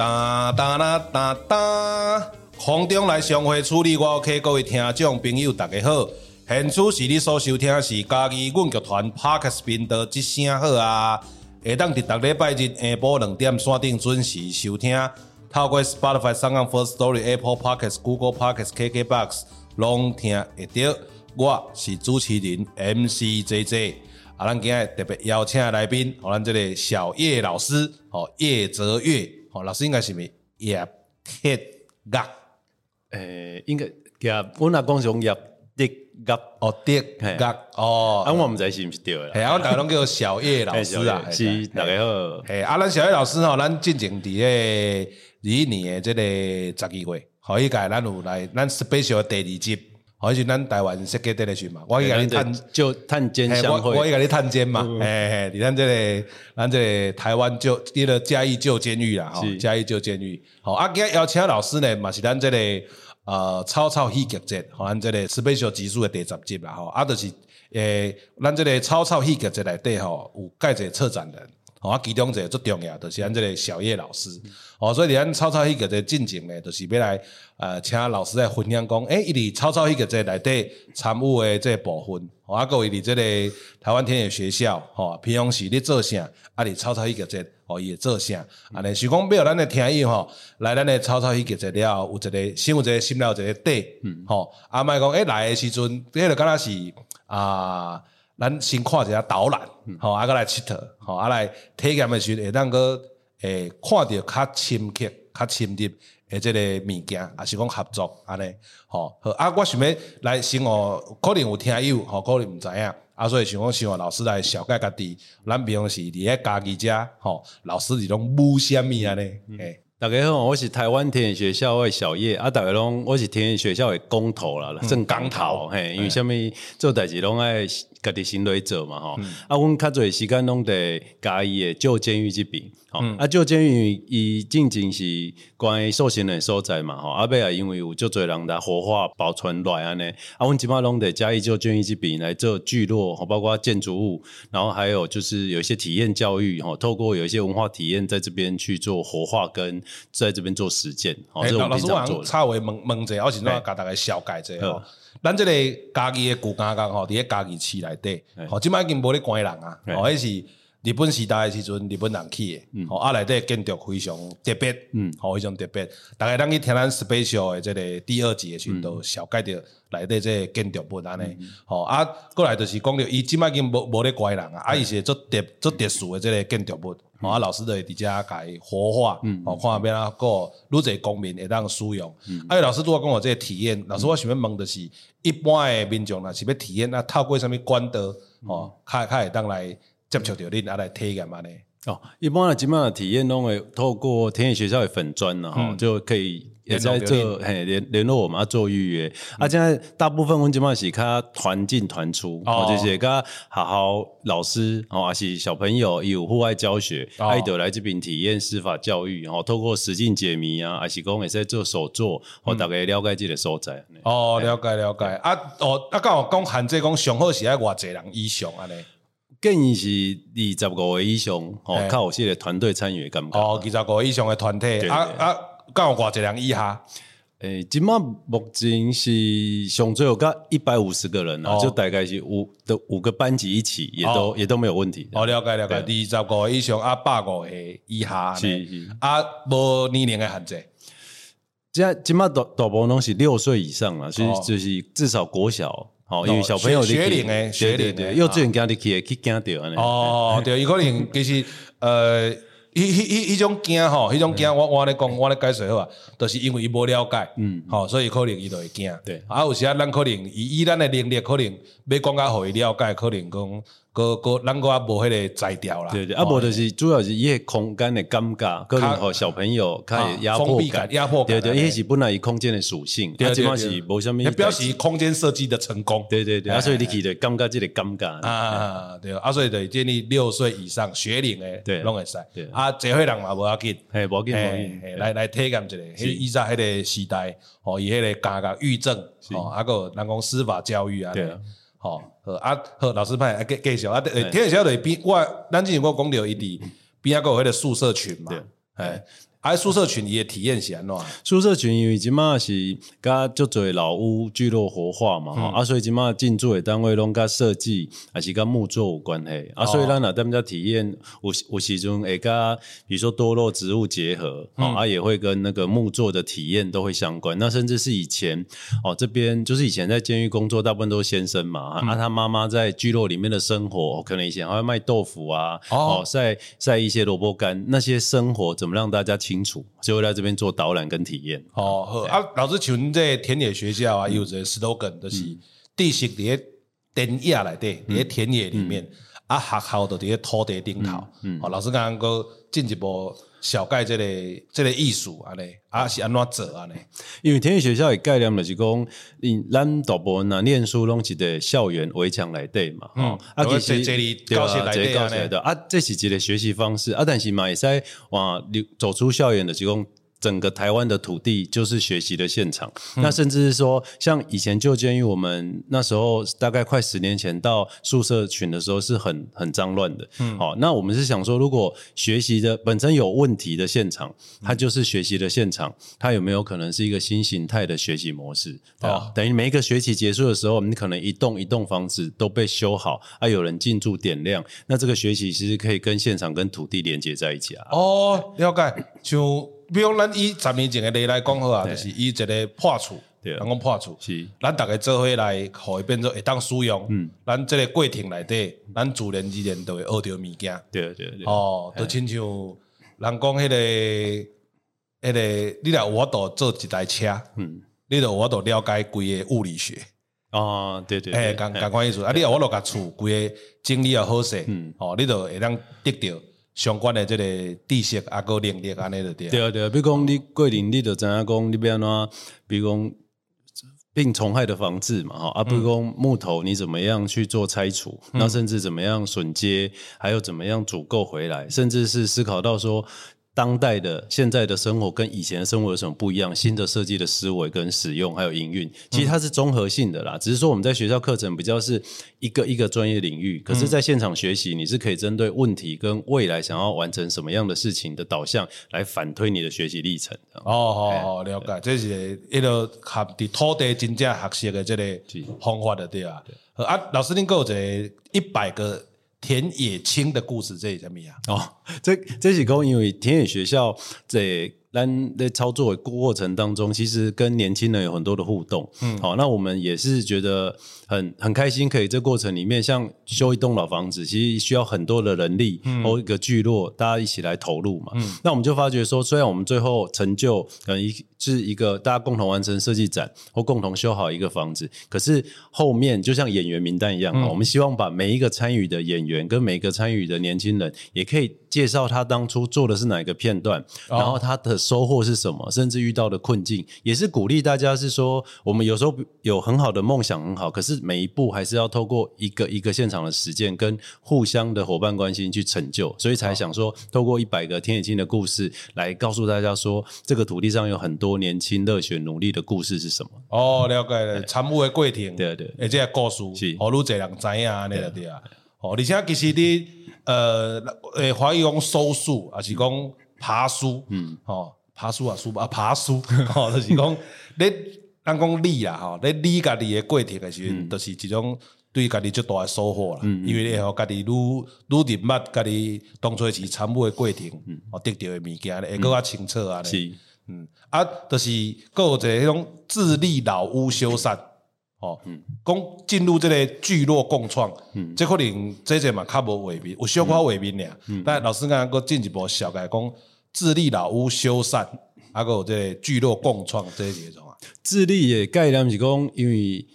哒哒啦哒哒，空中来上会处理我 OK，各位听众朋友大家好，现处是你所收听的是嘉义阮剧团 Podcast 频道，一声好啊，下当伫逐礼拜日下晡两点线顶准时收听，透过 Spotify、SoundOn First Story、Apple Podcast、Google Podcast、KKBox 拢听会到。我是主持人 MC JJ，啊，咱今日特别邀请来宾，和咱这个小叶老师，哦，叶泽月。哦，老师应该是咪业铁鸭？诶，应该叶，我那讲是用叶铁鸭哦，铁鸭哦，啊，我毋知是毋是对啦。系啊，我大家拢叫小叶老师啊，是大家好。诶，啊，咱小叶老师吼，咱进前伫个二一年诶，即个十二月，可以甲咱有来咱 special 第二集。还是咱台湾设计得来去嘛？我去甲你探就探监相会，我去甲你探监嘛？哎，你看这个，咱这个台湾就一个嘉义旧监狱啦，吼，嘉义旧监狱。好，啊，今日邀请老师呢，嘛是咱这个呃草草戏剧节，吼，咱这个 special 集数的第十集啦，吼，啊，就是诶，咱这个草草戏剧节内底吼，有介侪策展人。哦，啊，其中一个最重要，就是咱这个小叶老师。哦，所以咱草草戏剧节进前呢，就是要来呃，请老师来分享讲，诶、欸，伊伫草草戏剧节内底参与的这部分，哦，啊，各位伫这个台湾天野学校，吼，平常时咧做啥？啊，伫草草戏剧节，哦，伊会做啥？安尼，是讲要有咱的听友吼，来咱的草草戏剧节了，有一个先有一个心了一个底，嗯，吼，啊，莫讲，诶，来的时阵，迄个敢若是啊。咱先看一下导览，吼、嗯，啊，个来佚佗，吼，啊，来体验的时阵会当个诶看着较深刻、较深入诶即个物件，也是讲合作安尼，吼，好，啊，我想要来先哦，可能有听友，吼，可能毋知影，啊，所以想讲希望老师来小解家己，咱平常时伫咧家己遮，吼，老师伫拢母虾米安尼，诶、嗯。大家好，我是台湾田野学校的小叶啊，大家拢我是田野学校的工头啦，正工头嘿，因为虾米做代志拢爱家己心内做嘛吼，嗯、啊，阮较侪时间拢伫家己诶旧监狱即边，吼、嗯，啊，旧监狱伊进前是关于受刑人所在嘛吼，啊，尾啊因为有足侪人来活化保存落来安尼，啊，阮即摆拢伫嘉义旧监狱即边来做聚落，吼，包括建筑物，然后还有就是有一些体验教育，吼，透过有一些文化体验在这边去做活化跟。在这边做实践，哦、欸，老师，我差为问问者，我是怎甲大家小解者吼。咱即个嘉义的古家岗吼，伫咧家己市内底，吼，即摆已经无咧关人啊，吼，迄是日本时代诶时阵日本人起诶，吼，啊内底建筑非常特别，嗯，吼，非常特别。逐个咱去听咱 special 的这个第二集的时候，小解着内底即个建筑物安尼，吼，啊，过来就是讲着，伊即摆已经无无咧关人啊，啊，伊是做特做特殊诶，即个建筑物。啊，老师就会伫遮甲伊活化，哦、嗯，看边啊个愈济公民会当使用。嗯、啊，老师拄仔讲我这个体验，老师我想要问的是，一般的民众若是要体验，那透过啥物管道，哦，较较会当来接触到恁，啊来体验安尼。哦，一般的基本上体验拢会透过田野学校的粉砖，然后、嗯、就可以。也在做嘿联联络我们要做预约，啊，现在大部分阮即满是较团进团出，哦，就是甲好好老师哦，还是小朋友有户外教学，爱得来这边体验司法教育，然后透过实境解谜啊，还是讲也在做手作，我大概了解这个所在。哦，了解了解，啊，哦，啊，刚好讲限制讲上好是爱偌济人以上安尼，建议是二十五个以上，哦，较有些个团队参与感觉。哦，二十五个以上的团体，啊啊。刚有偌济人以下，诶，即满目前是上最有个一百五十个人啊，就大概是五的五个班级一起，也都也都没有问题。哦，了解了解，二十个以上啊，百个以下，是是。啊，无年龄的限制。即即满大大部分拢是六岁以上了，所以就是至少国小，哦，因为小朋友学龄诶，学龄对，幼稚园家己去去惊到哦，对，伊可能其实呃。迄、迄、迄、迄种惊吼，迄种惊，我我咧讲，我咧解释好啊，都、就是因为伊无了解，嗯，吼，所以可能伊就会惊。对，啊，有时啊，咱可能以以咱的能力，可能要讲较互伊了解，可能讲。个个咱个也无迄个摘掉啦，对对，啊无就是主要是伊个空间的尴尬，可能和小朋友较有压迫感，压迫感，对对，伊是本来伊空间的属性，啊，即嘛是无啥物，也表示空间设计的成功，对对对，啊，所以你去的感觉即个尴尬啊，对，啊，所以就建议六岁以上学龄的，对，拢会使，啊，这岁人嘛无要紧，嘿，无要紧，来来体验一下，迄以前迄个时代，哦，伊迄个家家育正，哦，啊个人讲司法教育啊，对。好，好啊，好，老师派啊，继继续啊，诶，天晓得边我，咱之前我讲到伊伫边一个迄个宿舍群嘛，诶。还宿舍群也体验起来喏。宿舍群因为今嘛是甲就做老屋聚落活化嘛，嗯、啊，所以今嘛进驻的单位拢甲设计还是甲木作有关系，哦、啊，所以咱若踮遮体验有有时阵会甲，比如说多肉植物结合，嗯、啊，也会跟那个木作的体验都会相关。那甚至是以前哦，这边就是以前在监狱工作，大部分都是先生嘛，嗯、啊，他妈妈在聚落里面的生活，可能以前还会卖豆腐啊，哦，晒晒一些萝卜干，那些生活怎么让大家。清楚，就会在这边做导览跟体验。哦，好啊，老师请问这田野学校啊，有一个 slogan，就是地形在田野里底，在田野里面，啊，学校就在土地顶头。嗯，哦，老师刚刚讲进一步。小概这个这个艺术安尼，啊是安怎做安尼？因为天语学校的概念就是讲，因咱大部分啊念书拢是在校园围墙内底嘛，嗯，啊其实这里教学来的啊，这是一个学习方式啊，但是嘛会使往走出校园的是讲。整个台湾的土地就是学习的现场，嗯、那甚至是说，像以前就监狱，我们那时候大概快十年前到宿舍群的时候，是很很脏乱的。嗯，好，那我们是想说，如果学习的本身有问题的现场，它就是学习的现场，它有没有可能是一个新形态的学习模式？啊、哦，等于每一个学期结束的时候，我们可能一栋一栋房子都被修好，啊，有人进驻点亮，那这个学习其实可以跟现场跟土地连接在一起啊。哦，了解，就。比如咱以十年前的例来讲好啊，就是以一个破厝，人讲破厝，是咱逐个做伙来，互伊变做会当使用。嗯，咱即个过程内底，咱自然而然都会学到物件。对对对。哦，都亲像人讲迄个，迄个，你来我度做一台车，嗯，你就我度了解规个物理学。哦，对对。诶，共共款意思。啊，你来我度甲厝规个整理啊好势，嗯，哦，你就会当得到。相关的这个地势啊，个能力安尼的对。对啊对啊，比如讲你桂林你就知影讲你要安怎，比如讲病虫害的防治嘛，哈啊，比如讲木头你怎么样去做拆除，那、嗯、甚至怎么样损接，还有怎么样组构回来，甚至是思考到说。当代的现在的生活跟以前的生活有什么不一样？新的设计的思维跟使用还有营运，其实它是综合性的啦。只是说我们在学校课程比较是一个一个专业领域，可是在现场学习，你是可以针对问题跟未来想要完成什么样的事情的导向来反推你的学习历程。哦哦，了解，这是一个合的土地真正学习的这个方法的对啊。啊，老师您给我这一百个。田野青的故事，这是什么呀？哦，这这是讲，因为田野学校在咱在操作的过程当中，其实跟年轻人有很多的互动。嗯，好，那我们也是觉得。很很开心，可以这过程里面，像修一栋老房子，其实需要很多的人力，或一个聚落，大家一起来投入嘛。嗯、那我们就发觉说，虽然我们最后成就可能一是一个大家共同完成设计展，或共同修好一个房子，可是后面就像演员名单一样，嗯、我们希望把每一个参与的演员跟每一个参与的年轻人，也可以介绍他当初做的是哪一个片段，哦、然后他的收获是什么，甚至遇到的困境，也是鼓励大家是说，我们有时候有很好的梦想很好，可是。每一步还是要透过一个一个现场的实践跟互相的伙伴关系去成就，所以才想说，透过一百个田野青的故事来告诉大家说，这个土地上有很多年轻热血努力的故事是什么？哦，了解了，参与的过程，对对，而且故事是。好多人知啊，那个对啊，哦，而且其实你呃，诶，华语讲收树还是讲爬树，嗯，哦。爬书啊书啊爬书，哦，就是讲你咱讲理啦，吼，你理家己诶过程诶时阵，就是一种对家己最大诶收获啦。因为你吼家己愈愈认捌家己当初是参悟诶过程，哦，得到诶物件咧会更较清楚啊。是，嗯，啊，就是各有一个迄种自立老屋修缮。哦，讲进入这个聚落共创，嗯，这可能这这嘛较无画面，有小可画面俩。嗯，但老师刚刚搁进一步小改讲，自立老屋修缮，还有这个聚落共创这些种啊。自立的概念是讲，因为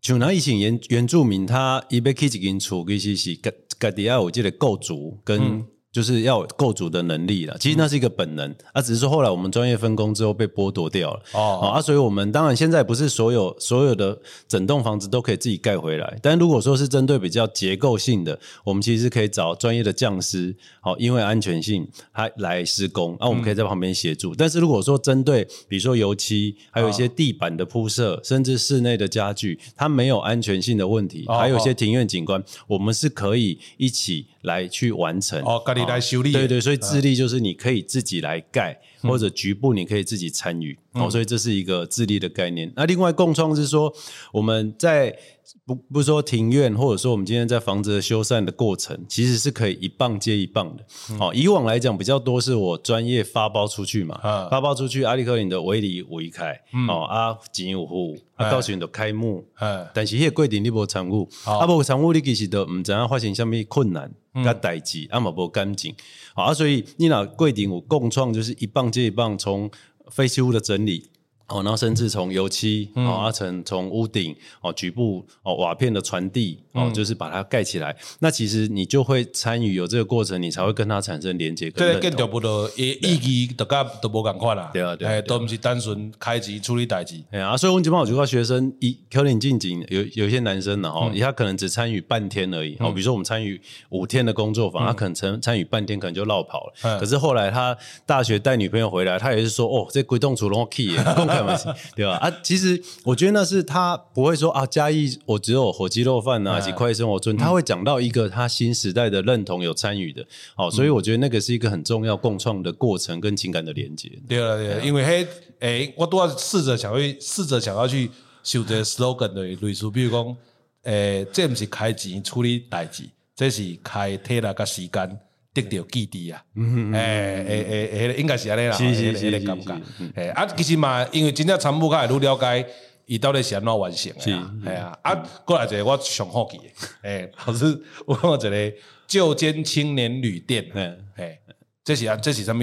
像那以前原原住民他伊要去一间厝，其实是家家己要有这个构筑跟。嗯就是要构筑的能力了，其实那是一个本能，啊，只是说后来我们专业分工之后被剥夺掉了。哦，啊，所以我们当然现在不是所有所有的整栋房子都可以自己盖回来，但如果说是针对比较结构性的，我们其实可以找专业的匠师，好，因为安全性还来施工，啊，我们可以在旁边协助。但是如果说针对比如说油漆，还有一些地板的铺设，甚至室内的家具，它没有安全性的问题，还有一些庭院景观，我们是可以一起来去完成。哦，家里来修理。对对，所以自立就是你可以自己来盖，或者局部你可以自己参与。哦，所以这是一个自立的概念。那另外共创是说我们在。不不是说庭院，或者说我们今天在房子的修缮的过程，其实是可以一棒接一棒的。哦、嗯，以往来讲比较多是我专业发包出去嘛，嗯、发包出去，阿里克林的围篱围开，嗯、哦啊，金有户，啊，到时候就开幕，嗯、但是迄个规定你无参与，啊，无参与你其实都唔知影发生什么困难，甲代志，啊嘛无干净，好啊，所以你若规定有共创，就是一棒接一棒，从废弃物的整理。哦，然后甚至从油漆，哦，阿成从屋顶，哦，局部，哦，瓦片的传递，哦，就是把它盖起来。那其实你就会参与有这个过程，你才会跟它产生连接。对，更掉不得意义，大家都无共款啦。对啊，对，哎，都不是单纯开机处理代志。哎啊，所以我基本上我就告学生，一可能进进有有一些男生呢，哈，他可能只参与半天而已。哦，比如说我们参与五天的工作坊，他可能参参与半天，可能就落跑了。可是后来他大学带女朋友回来，他也是说，哦，这鬼洞处拢 key 对吧？啊，其实我觉得那是他不会说啊，嘉义我只有火鸡肉饭呐，以及快生活村，他会讲到一个他新时代的认同有参与的，好，所以我觉得那个是一个很重要共创的过程跟情感的连接。对了，对，因为嘿，诶，我都要试着想去试着想要去修这个 slogan 的类似，比如讲，诶，这不是开钱处理代志，这是开体力跟时间。得到基地啊，诶诶诶诶，应该是安尼啦，是是是是，感觉，诶啊，其实嘛，因为真正参悟较会愈了解，伊到底是安怎完成诶啊，系啊，啊，过来一个我上好奇诶，老师，我看一个旧间青年旅店，诶，这是啊，这是什么？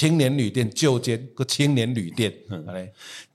青年旅店，旧间个青年旅店，安尼。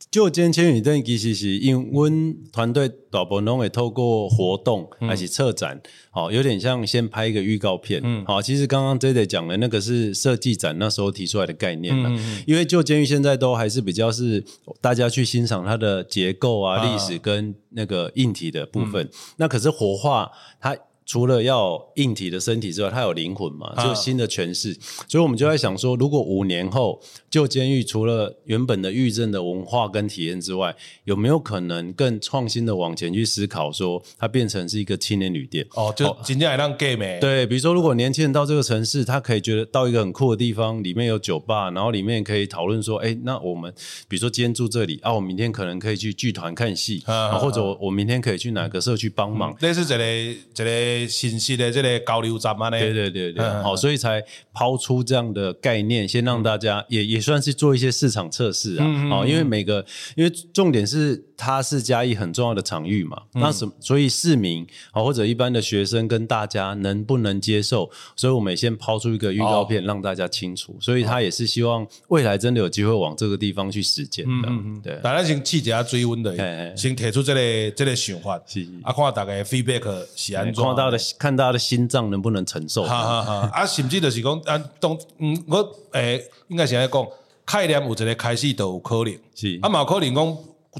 就今天你等其实是因为我们团队大部分都会透过活动还是策展，好、嗯，有点像先拍一个预告片，好、嗯，其实刚刚 J J 讲的那个是设计展那时候提出来的概念，嗯嗯，因为旧监狱现在都还是比较是大家去欣赏它的结构啊、历史跟那个硬体的部分，嗯、那可是活化它。除了要硬体的身体之外，它有灵魂嘛？就新的诠释，所以我们就在想说，如果五年后旧监狱除了原本的狱政的文化跟体验之外，有没有可能更创新的往前去思考，说它变成是一个青年旅店？哦，就今天还让 gay 没？对，比如说，如果年轻人到这个城市，他可以觉得到一个很酷的地方，里面有酒吧，然后里面可以讨论说，哎，那我们比如说今天住这里啊，我明天可能可以去剧团看戏，啊或者我明天可以去哪个社区帮忙？这是这类这里。信息的这个交流站嘛，对对对对，好，所以才抛出这样的概念，先让大家也也算是做一些市场测试啊，好，因为每个因为重点是。它是嘉义很重要的场域嘛，嗯、那什所以市民啊或者一般的学生跟大家能不能接受？所以我们也先抛出一个预告片让大家清楚。哦、所以他也是希望未来真的有机会往这个地方去实践的。嗯嗯对，大家先试一下追温的，先提出这个这个想法，是啊，看大家 feedback 是安怎，看大家的看大家的心脏能不能承受。哈哈哈啊，甚至就是讲啊，当嗯我诶、欸，应该是安尼讲，概念有一个开始都有可能，是啊，嘛有可能讲。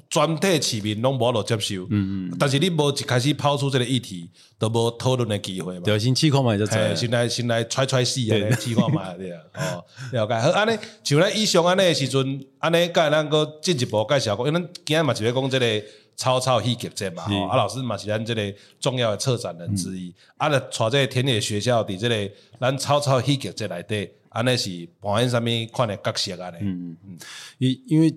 全体市民拢无落接受，嗯嗯，但是你无一开始抛出这个议题，都无讨论的机会嘛。对，先试看嘛就知。先来先来揣揣试啊，试看嘛对啊。哦，了解。好，安尼像咱以上安尼的时阵，安尼甲咱个进一步介绍讲，因为咱今日嘛是要讲这个草草戏剧节嘛。吼，啊老师嘛是咱这个重要的策展人之一。啊，咧带这个田野学校伫这个咱草草戏剧节内底。安尼是扮演啥物款的角色啊？嗯嗯，因因为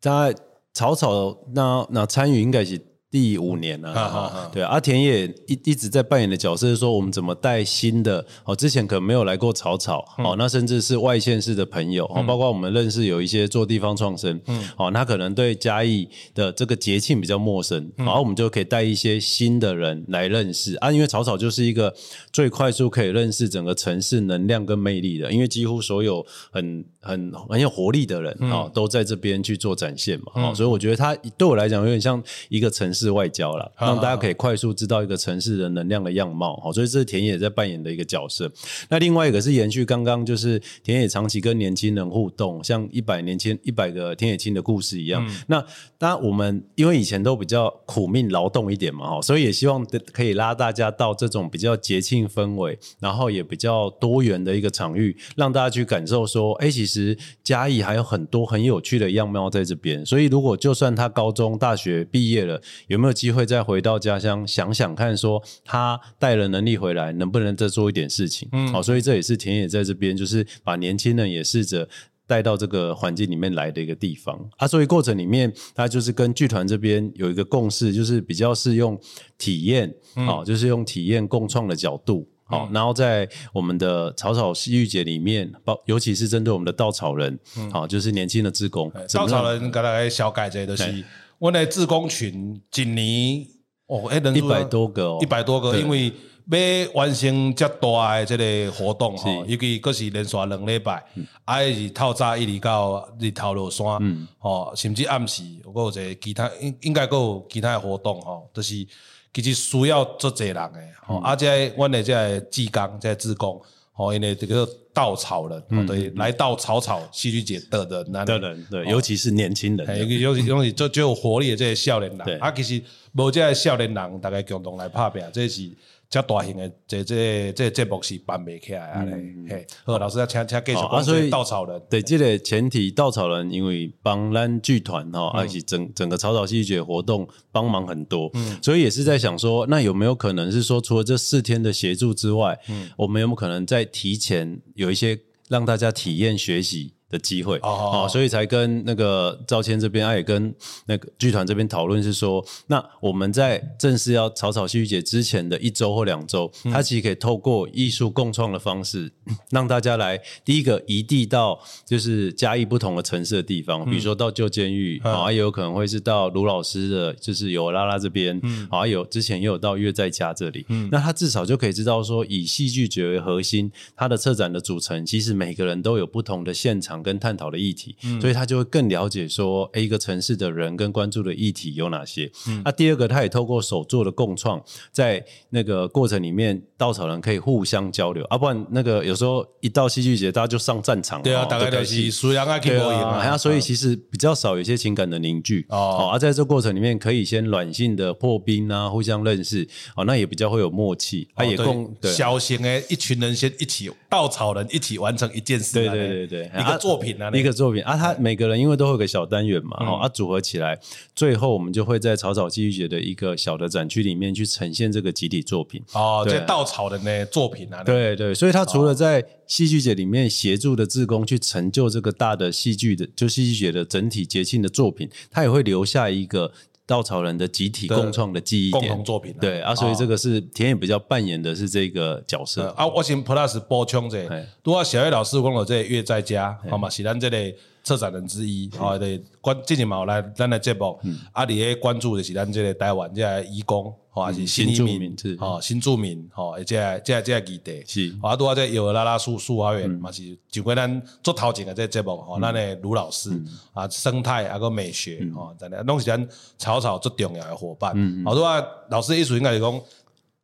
在草草那那参与应该是。第五年了，哈，对，阿田也一一直在扮演的角色是说，我们怎么带新的哦，之前可能没有来过草草哦，那甚至是外县市的朋友哦，包括我们认识有一些做地方创生，嗯，哦，他可能对嘉义的这个节庆比较陌生，然后我们就可以带一些新的人来认识。啊，因为草草就是一个最快速可以认识整个城市能量跟魅力的，因为几乎所有很很很有活力的人啊，都在这边去做展现嘛，所以我觉得他对我来讲有点像一个城市。外交了，让大家可以快速知道一个城市的能量的样貌，好，所以这是田野在扮演的一个角色。那另外一个是延续刚刚，就是田野长期跟年轻人互动，像一百年轻一百个田野青的故事一样。嗯、那当然，我们因为以前都比较苦命劳动一点嘛，哈，所以也希望可以拉大家到这种比较节庆氛围，然后也比较多元的一个场域，让大家去感受说，哎，其实嘉义还有很多很有趣的样貌在这边。所以，如果就算他高中、大学毕业了，有没有机会再回到家乡想想看，说他带了能力回来，能不能再做一点事情？嗯，好，所以这也是田野在这边，就是把年轻人也试着带到这个环境里面来的一个地方啊。所以过程里面，他就是跟剧团这边有一个共识，就是比较是用体验，好，就是用体验共创的角度，好，然后在我们的草草西域节里面，包尤其是针对我们的稻草人，好，就是年轻的志工，稻草人跟大家小改这都是。我的志工群今年哦，哎，人一百多个哦，一百多个，因为要完成这大的这个活动哈，尤其佫是连续两礼拜，还是透早一直到日头落山，哦，甚至暗时，佫有一个其他应应该佫有其他的活动哈，就是其实需要做侪人的，哦，而且阮诶即个志工，即个志工。吼，因为这个稻草人，嗯、对，来稻草草戏剧节的人，的人，对，尤其是年轻人，尤其尤其就就有活力的这些少年人，啊，其实无这些少年人，大概共同来拍拼，这是。较大型的这这这节目是办不起来啊嘞，嘿，好，老师要请请继续讲。所以稻草人，对，这个前提，稻草人因为帮咱剧团哈，而且整整个草草戏剧节活动帮忙很多，嗯，所以也是在想说，那有没有可能是说，除了这四天的协助之外，嗯，我们有没有可能在提前有一些让大家体验学习？的机会。哦，所以才跟那个赵谦这边，他也跟那个剧团这边讨论是说，那我们在正式要草草戏剧节之前的一周或两周，他其实可以透过艺术共创的方式，让大家来第一个移地到就是嘉义不同的城市的地方，比如说到旧监狱啊，也有可能会是到卢老师的，就是有拉拉这边，嗯，啊，有之前也有到月在家这里，嗯，那他至少就可以知道说，以戏剧节为核心，它的策展的组成，其实每个人都有不同的现场。跟探讨的议题，嗯、所以他就会更了解说，诶，一个城市的人跟关注的议题有哪些。那、嗯啊、第二个，他也透过手做的共创，在那个过程里面，稻草人可以互相交流。啊，不然那个有时候一到戏剧节，大家就上战场。对啊，大概就是输赢啊，对啊，所以其实比较少有一些情感的凝聚。哦，而、啊、在这过程里面，可以先软性的破冰啊，互相认识。哦，那也比较会有默契。他、也共对小型的一群人先一起，稻草人一起完成一件事。对对对对，一个作品啊，一个作品。啊，他每个人因为都会有个小单元嘛，哦、嗯，啊，组合起来，最后我们就会在草草戏剧节的一个小的展区里面去呈现这个集体作品。哦，这稻草人的作品啊，对对，所以他除了在戏剧节里面协助的志工去成就这个大的戏剧的，就戏剧节的整体节庆的作品，他也会留下一个。稻草人的集体共创的记忆点，共同作品，对啊，所以这个是田野比较扮演的是这个角色。啊。我先 Plus 补充者，如果小叶老师讲到这个月在家，好嘛，是咱这个策展人之一，好的关，最近嘛来咱的节目，啊，你咧关注的是咱这个台湾这个义工，或者是新移民，哦，新住民，哦，这这这议题。是，啊，拄啊这有拉拉树树花园嘛是，就归咱做头前的这节目，吼，咱的卢老师啊，生态啊个美学，吼，真的拢是咱草草最重要的伙伴。好多啊，老师意思应该是讲，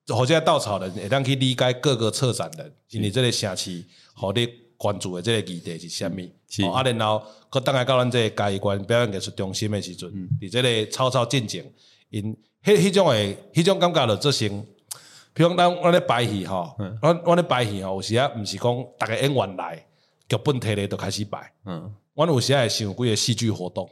或者稻草人会当去理解各个策展人，因为这个城市好你关注的这个议题是虾米，啊，然后佮当下到咱这个嘉义县表演艺术中心的时阵，伫这个草草进前因。迄迄种诶，迄种感觉就做成，比如咱我咧排戏吼，我我咧排戏吼，有时啊，毋是讲逐个演员来剧本摕咧就开始排，嗯，我有时啊会想几个戏剧活动，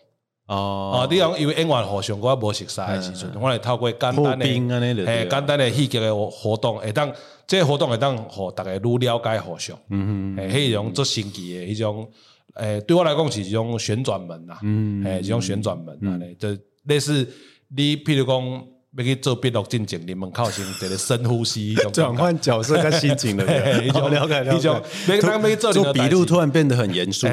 哦，啊，你讲因为演员互相我无熟悉诶时阵，我来透过简单诶，诶，简单诶戏剧诶活动，会当即个活动会当互大家愈了解互相，嗯嗯，诶，迄种做新奇诶，迄种，诶，对我来讲是一种旋转门啦，嗯，诶，一种旋转门，安尼，就类似你，譬如讲。要去做笔录进前，你门口先一个深呼吸，转换角色跟心情了。一种了解，一种。做笔录突然变得很严肃。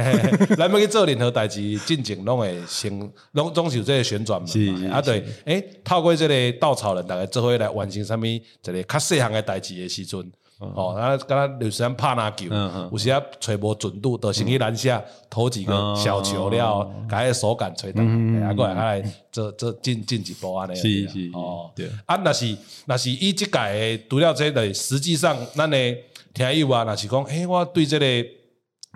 咱要去做任何代志，进前拢会先，拢总是有这个旋转嘛。是啊，对。诶，透过这个稻草人，大概做伙来完成什么？一个较细项的代志的时阵。哦，啊，敢若有时间拍篮球，有时啊揣无准度，就先去篮下投几个小球了，改个手感吹动，啊，过来来做做进进一步安尼。是是哦，对。啊，若是若是伊即届除了这类，实际上咱诶听友啊，若是讲，诶，我对即个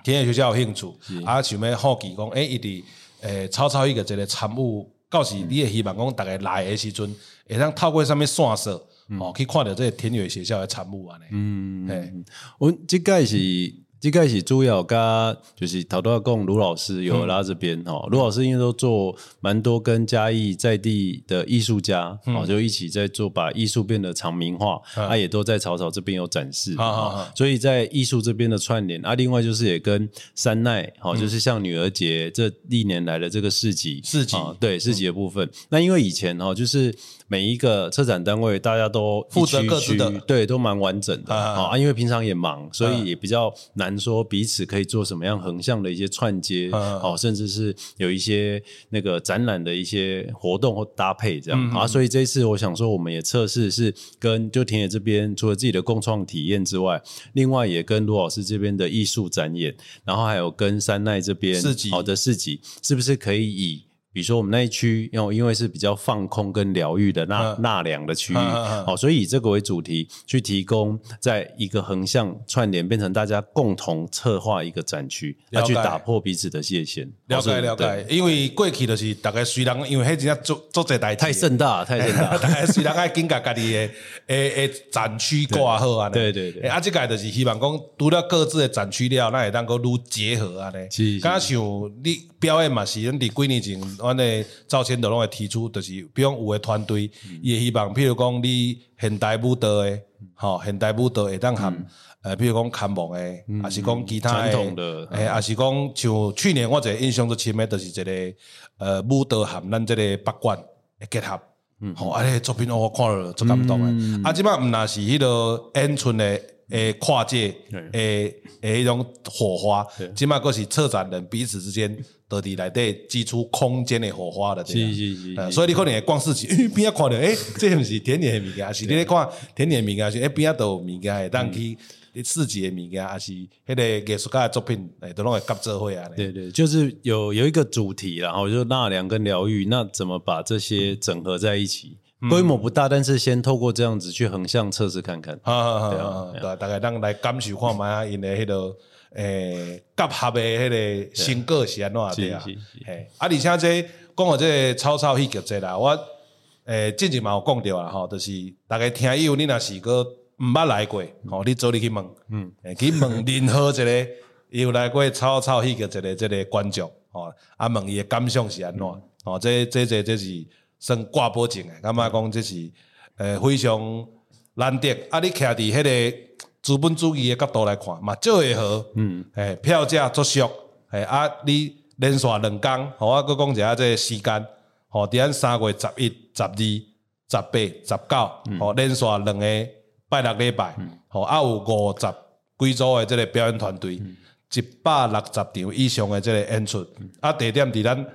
田野学校有兴趣，啊，想要好奇讲，诶，伊伫诶草草迄个这个参与，到时你也希望讲，逐个来诶时阵，会通透过啥物线索。哦，可以看到这个田野学校的产物啊，嗯，哎，我这个是。应该是主要跟就是陶多贡卢老师有拉这边哈，卢老师因为都做蛮多跟嘉义在地的艺术家，哦，就一起在做把艺术变得长名化，他也都在草草这边有展示，所以在艺术这边的串联啊，另外就是也跟山奈，哦，就是像女儿节这历年来的这个市集，市集。对市集的部分，那因为以前哈就是每一个策展单位大家都负责各自的，对，都蛮完整的啊，因为平常也忙，所以也比较难。说彼此可以做什么样横向的一些串接，哦，甚至是有一些那个展览的一些活动或搭配这样、嗯、啊，所以这一次我想说，我们也测试是跟就田野这边除了自己的共创体验之外，另外也跟卢老师这边的艺术展演，然后还有跟山奈这边好的市集，是不是可以以比如说我们那一区，因为因为是比较放空跟疗愈的纳纳凉的区域，好，所以以这个为主题去提供，在一个横向串联，变成大家共同策划一个展区，要去打破彼此的界限。了解了解，因为过去就是大概虽然因为迄真做做这代太盛大太盛大，大概虽然爱紧甲家己的诶诶展区挂好啊，对对对，啊，这个就是希望讲除了各自的展区了，那也当够愈结合啊咧。是，刚像你表演嘛，是咱伫几年前。阮的赵千德拢会提出，就是比如有诶团队，伊会希望，譬如讲你现代舞蹈诶，吼现代舞蹈会当含，呃，譬如讲看网的，还是讲其他的，诶，还是讲像去年我一个印象最深诶，就是一个呃舞蹈含咱即个八卦的结合，吼，啊，个作品我看了足感动的，啊，即摆毋若是迄个演出的。诶，跨界诶诶，迄种火花，即码阁是策展人彼此之间到底内底激出空间的火花的，是是是。所以你可能会逛市集，边啊看到诶，这毋是田野的物件，是你咧看田野物件，是诶边啊都有物件，当去市集的物件，还是迄个艺术家的作品，诶，都拢会合作会啊。对对，就是有有一个主题，然后就纳凉跟疗愈，那怎么把这些整合在一起？规模不大，但是先透过这样子去横向测试看看。好对啊，对，大概让来感受看嘛，因为迄个诶结合的迄个成果是安怎对啊？嘿，啊，而且这讲到这个草草戏剧节啦，我诶之前嘛有讲到啦，吼，就是大概听友你若是个毋捌来过，吼，你走你去问，嗯，去问任何一个 有来过草草戏剧节的这个观众，吼，啊问伊的感想是安怎？哦，这这这这是。算挂保证诶，感觉讲这是诶非常难得。啊，你徛伫迄个资本主义诶角度来看，嘛，就会好。嗯，诶，票价作俗，诶啊，你连续两工，吼我搁讲一下这个时间，吼，伫咱三月十一、十二、十八、十九，吼，连续两个拜六礼拜，吼，啊有五十几组诶即个表演团队，一百六十场以上诶即个演出，啊，地点伫咱。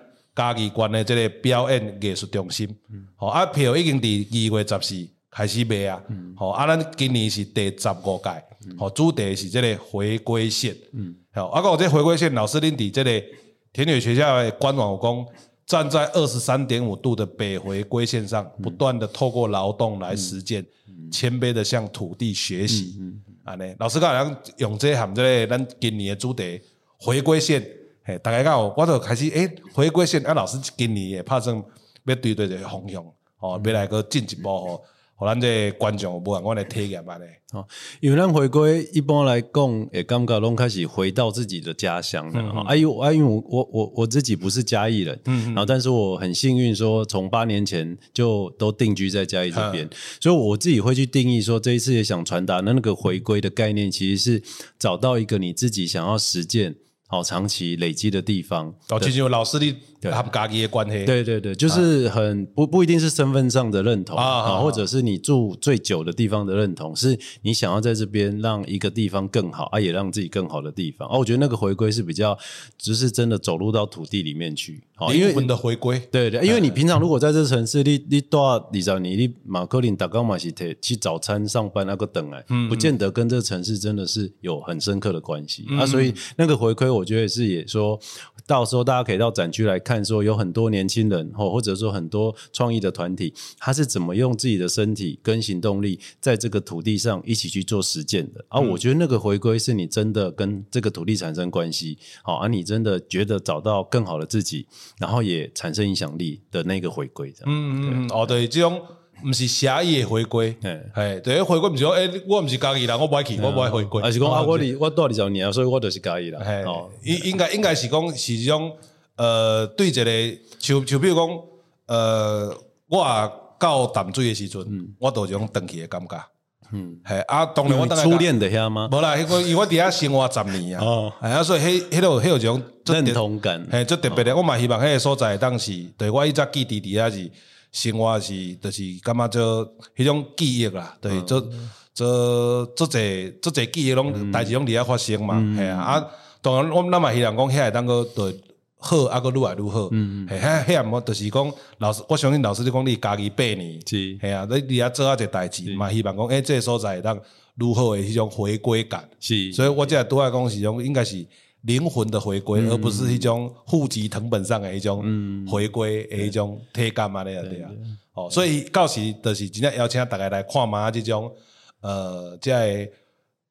嘉义县的这个表演艺术中心，好、嗯、啊，票已经伫二月十四开始卖啊，好、嗯、啊，咱今年是第十五届，好、嗯、主题是这个回归线，好、嗯、啊，个这回归线，老师恁伫这个田野学校的官网有讲，站在二十三点五度的北回归线上，不断的透过劳动来实践，谦卑的向土地学习，啊呢，老师刚才用这含这个咱今年的主题回归线。嘿，大家讲，我就开始诶、欸，回归线啊，老师今年也拍算要对对这个方向，哦，要来个进一步吼，互咱这观众有无相关的体验安尼。哦，因为咱回归一般来讲，诶，感觉拢开始回到自己的家乡了。嗯嗯哎呦，哎呦，我我我自己不是嘉义人，嗯，嗯，然后但是我很幸运，说从八年前就都定居在嘉义这边，嗯、所以我自己会去定义说，这一次也想传达的那个回归的概念，其实是找到一个你自己想要实践。好，长期累积的地方，哦，其实有老师的他们家己的关系，对对对，就是很不不一定是身份上的认同啊，或者是你住最久的地方的认同，是你想要在这边让一个地方更好，啊，也让自己更好的地方。哦，我觉得那个回归是比较，只是真的走入到土地里面去，灵魂的回归。对对，因为你平常如果在这城市，你你到你知道，你你马克林打高马西特去早餐上班那个等哎，不见得跟这个城市真的是有很深刻的关系啊，所以那个回归我。我觉得是也说，到时候大家可以到展区来看，说有很多年轻人或或者说很多创意的团体，他是怎么用自己的身体跟行动力，在这个土地上一起去做实践的。而、啊、我觉得那个回归是你真的跟这个土地产生关系，好，而你真的觉得找到更好的自己，然后也产生影响力的那个回归。嗯嗯，哦，对，这种。不是狭义的回归，哎，对，回归不是说，哎，我不是嘉义人，我不爱去，我不爱回归。还是讲啊，我离我到二十年，所以我就是嘉义人。哦，应应该应该是讲是一种，呃，对一个，像像比如讲，呃，我到淡水的时阵，我都有种回去的感觉。嗯，系啊，当然我初恋的遐吗？无啦，因为因为我伫遐生活十年啊，哦，系啊，所以迄迄落迄有种认同感，系最特别的。我嘛希望迄个所在当时，对我一只记伫伫遐是。生活是，就是感觉做迄种记忆啦，对，做做做侪做侪记忆拢代志拢伫遐发生嘛，系啊，啊，当然我们咱嘛希望讲遐会当个对好，啊个愈来愈好，嗯嗯。嘿遐遐毋就是讲老师，我相信老师就讲你家己八年，是，系啊，你伫遐做啊一代志嘛，希望讲诶，这个所在会当愈好诶迄种回归感，是，所以我即个拄爱讲是种应该是。灵魂的回归，而不是迄种户籍成本上的一种回归诶迄种体感嘛，那样对啊。哦，所以到时就是真正邀请大家来看嘛，这种呃，在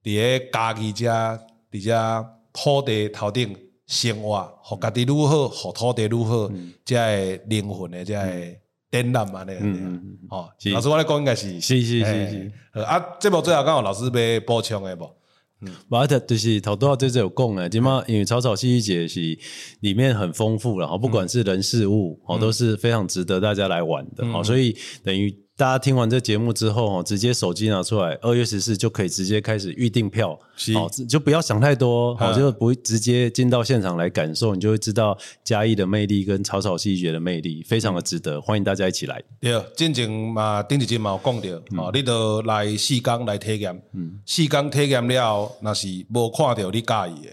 伫诶家己遮伫遮土地头顶生活，互家己如何，互土地如何，即个灵魂的即个展览嘛，那样对啊。哦，老师我来讲应该是是是是是。啊，这部最后刚好老师要补充的不？嗯，马特就是头多这这有讲诶，因为草草戏剧节是里面很丰富，然后不管是人事物哦，都是非常值得大家来玩的哦，所以等于。大家听完这节目之后，直接手机拿出来，二月十四就可以直接开始预订票，好，就不要想太多，好，就不直接进到现场来感受，你就会知道嘉义的魅力跟草草戏剧节的魅力，非常的值得，欢迎大家一起来。对，进前嘛，顶一集嘛有讲到，哦，你都来四天来体验，四天体验了，那是无看到你介意的。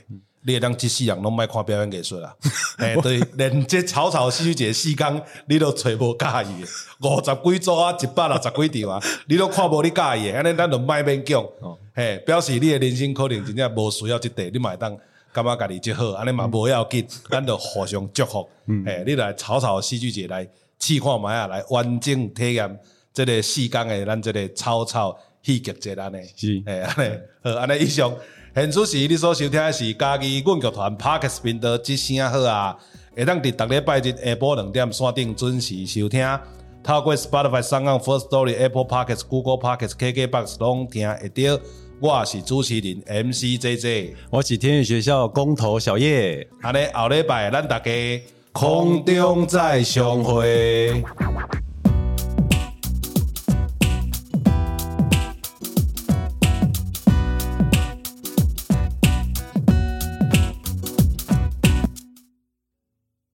你会当即世人拢莫看表演艺术啦，哎，对，连即草草戏剧节四天，你都揣无介意的，五十几组啊，一百六十几场啊，你都看无你介意的，安尼咱就莫勉强，嘿，表示你的人生可能真正无需要即块，你嘛会当感觉家己就好，安尼嘛无要紧，咱就互相祝福，哎，你来草草戏剧节来试看觅啊，来完整体验即个四天的咱即个草草戏剧节安尼，是，哎，安尼，好，安尼以上。现主时，你所收听的是嘉义阮剧团 Parkes 频道之声好啊，会当伫逐礼拜日下晡两点线顶准时收听。透过 Spotify、SoundOn、First Story、Apple Podcast、Google Parkes、KKBox 拢听会到。我是主持人 MC JJ，我是天宇学校工头小叶。安尼后礼拜咱大家空中再相会。